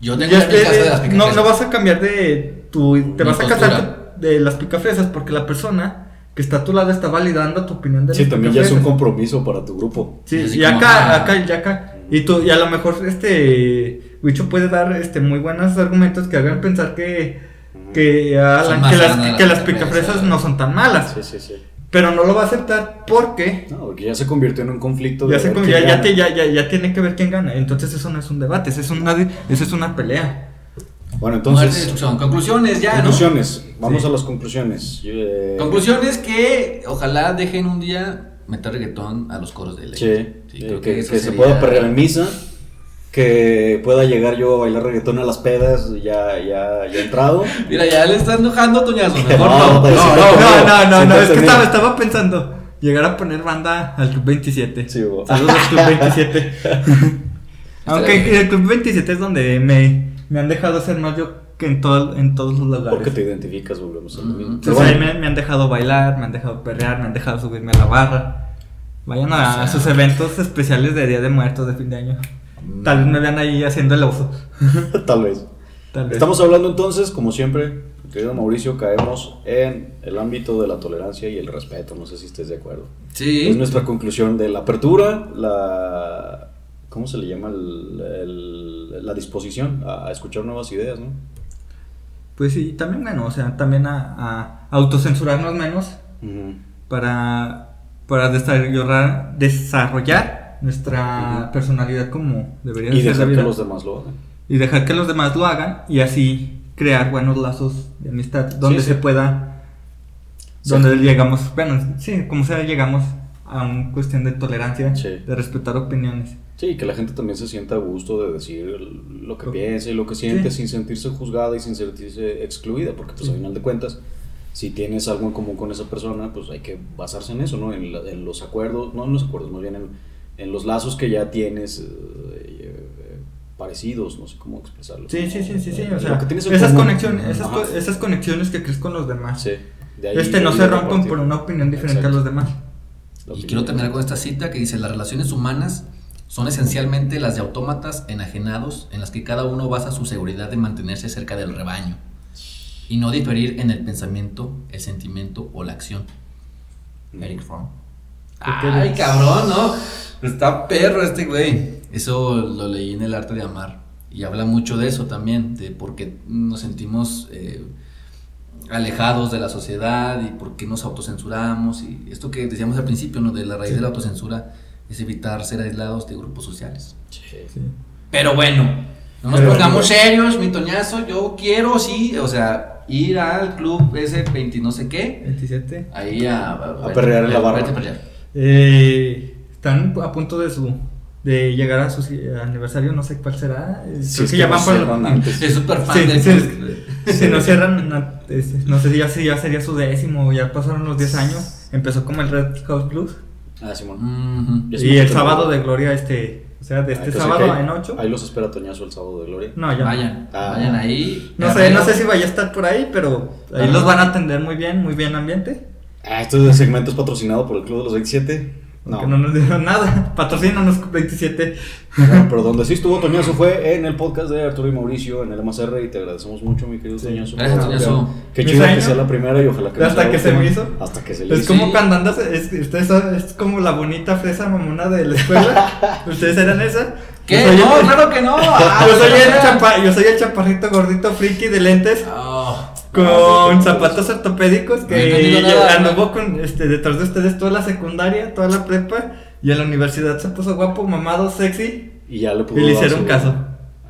Yo tengo ya en mi casa de las no, no vas a cambiar de tu. Te Mi vas a casar de las picafresas porque la persona que está a tu lado está validando tu opinión de Sí, también ya es un compromiso para tu grupo. Sí, y acá, acá, y acá. Y tú, y a lo mejor este Wicho puede dar este muy buenos argumentos que hagan pensar que, que, a Son la- más que las, que picafresas. no son tan malas. Sí, sí, sí. Pero no lo va a aceptar porque No, porque ya se convirtió en un conflicto. de ya, se, ya, ya, te- ya, ya, ya tiene que ver quién gana. Entonces eso no es un debate, eso es una, eso es una pelea. Bueno, entonces, destrucción. Conclusiones ya, ¿no? conclusiones. Vamos Sí. a las conclusiones. Eh, Conclusiones que ojalá dejen un día meter reggaetón a los coros de ley. Sí, eh, creo que, eso que se pueda perrear en misa, que pueda llegar yo a bailar reggaetón a las pedas ya, ya, ya entrado. (laughs) Mira, ya le está enojando Toñazo. (laughs) Mejor No, no. no, No, sí, no, sí, no, no, no, no, sí, es que sí, estaba, sí. estaba pensando llegar a poner banda al Club 27. Sí. Saludos Club 27. Aunque (laughs) el Club 27 es donde me, me han dejado ser más yo que en, todo, en todos los lugares. Porque te identificas, volvemos a lo mismo. Entonces ahí bueno, me, me han dejado bailar, me han dejado perrear, me han dejado subirme a la barra. Vayan a, O sea- sus eventos especiales de Día de Muertos de fin de año. Mm. Tal vez me vean ahí haciendo el oso. (laughs) tal vez. Tal vez. Estamos hablando entonces, como siempre, querido Mauricio, caemos en el ámbito de la tolerancia y el respeto. No sé si estés de acuerdo. Sí. Es nuestra conclusión de la apertura, la... ¿Cómo se le llama? El- el- la disposición a, a escuchar nuevas ideas, ¿no? Pues sí, también bueno, o sea, también a, a autocensurarnos menos para, para desarrollar, desarrollar nuestra personalidad como debería Y ser la dejar que los demás lo hagan. y dejar que los demás lo hagan y así crear buenos lazos de amistad donde Sí, sí. se pueda Sí. donde llegamos bueno sí como sea llegamos a una cuestión de tolerancia de respetar opiniones Sí, que la gente también se sienta a gusto de decir lo que piensa y lo que siente Sí. sin sentirse juzgada y sin sentirse excluida, porque pues Sí. al final de cuentas, si tienes algo en común con esa persona, pues hay que basarse en eso, ¿no? En, la- en los acuerdos, no en los acuerdos, más bien en, en los lazos que ya tienes eh, eh, parecidos, no sé cómo expresarlo. sí sí sí sí sí Eh, o lo sea que tienes en esas común. conexiones esas, co- esas conexiones que crees con los demás Sí, de ahí- este no se rompen por una opinión diferente Exacto. a los demás Y quiero terminar con esta cita que dice, las relaciones humanas son esencialmente las de autómatas enajenados en las que cada uno basa su seguridad de mantenerse cerca del rebaño y no diferir en el pensamiento, el sentimiento o la acción. Eric Fromm. ¿Por qué Ay, cabrón, ¿no? Está perro este güey. Eso lo leí en El Arte de Amar. Y habla mucho de eso también, de por qué nos sentimos eh, alejados de la sociedad y por qué nos autocensuramos. Y esto que decíamos al principio, ¿no? De la raíz de la autocensura es evitar ser aislados de grupos sociales. Sí. Pero bueno, no nos pongamos serios, mi toñazo. Yo quiero, sí, o sea, ir al club ese 20 no sé qué. 27. Ahí a, A perrear en la barra. a. Eh, están a punto de su de llegar a su aniversario, no sé cuál será. Si creo es que que ya no van por (laughs) antes. Es súper fan Sí, del sí, club. Si no cierran, no, sé si ya, si ya sería su décimo, ya pasaron los 10 años. Empezó como el Red House Blues. Ah, Simón. Y el sábado de Gloria, este, o sea, de Ah, este sábado que en 8. Ahí los espera Toñazo el sábado de Gloria. No, ya. Vayan, Ah. vayan ahí. No sé, no sé si vaya a estar por ahí, pero ahí Ajá. los van a atender muy bien, muy bien ambiente. Ah, este segmento es patrocinado por el Club de los 27. No, Porque no nos dieron nada. (laughs) Patrocínanos 27. Bueno, pero donde sí estuvo Toñazo fue en el podcast de Arturo y Mauricio en el MCR y te agradecemos mucho, mi querido Sí. Toñazo. Gracias, Toñazo. Qué chido que sea la primera y ojalá que no Hasta que se me hizo. Hasta que se le Es hizo. como Sí. cuando andas, es, ustedes es como la bonita fresa mamona de la escuela. (laughs) ¿Ustedes eran esa? ¿Qué? No, el- claro que no. (laughs) Ah, yo, soy el chapa- yo soy el chaparrito gordito friki de lentes Oh, con Ah, no, zapatos ortopédicos No que nada, anduvo con, este, detrás de ustedes toda la secundaria, toda la prepa y en la universidad se puso guapo, mamado, sexy Y ya le pudo y le hicieron caso.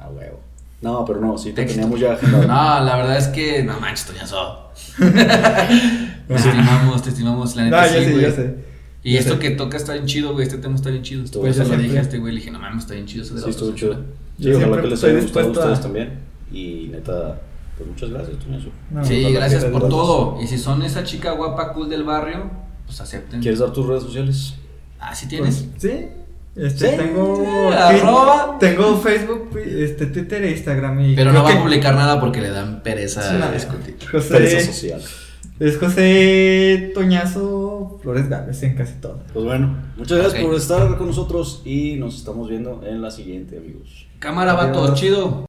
Ah, huevo. No, pero no, sí te teníamos ya. No, la verdad es que no manches, Toñazo. (laughs) te estimamos, te estimamos, la No, neta. ya sí, güey. ya sé. Y Ya esto sé. que toca está bien chido, güey. Este tema está bien chido. Estuvo Por eso bueno. lo dije a este güey. Le dije, no mames, está bien chido eso de la Sí, estuvo chido. Sí, Yo ojalá que les estoy haya gustado a a- ustedes también. Y neta, pues muchas gracias, Toñazo. No, Sí, gracias por gracias. todo. Y si son esa chica guapa, cool del barrio, pues acepten. ¿Quieres dar tus redes sociales? Ah, sí tienes. Pues, sí. Este, Sí, tengo arroba. tengo Facebook, este Twitter e Instagram y Pero no va a publicar nada porque le dan pereza discutir. Pereza José, social. es José Toñazo Flores Gálvez en casi todo. Pues bueno, muchas gracias por estar con nosotros y nos estamos viendo en la siguiente, amigos. Cámara, vato, Adiós. chido.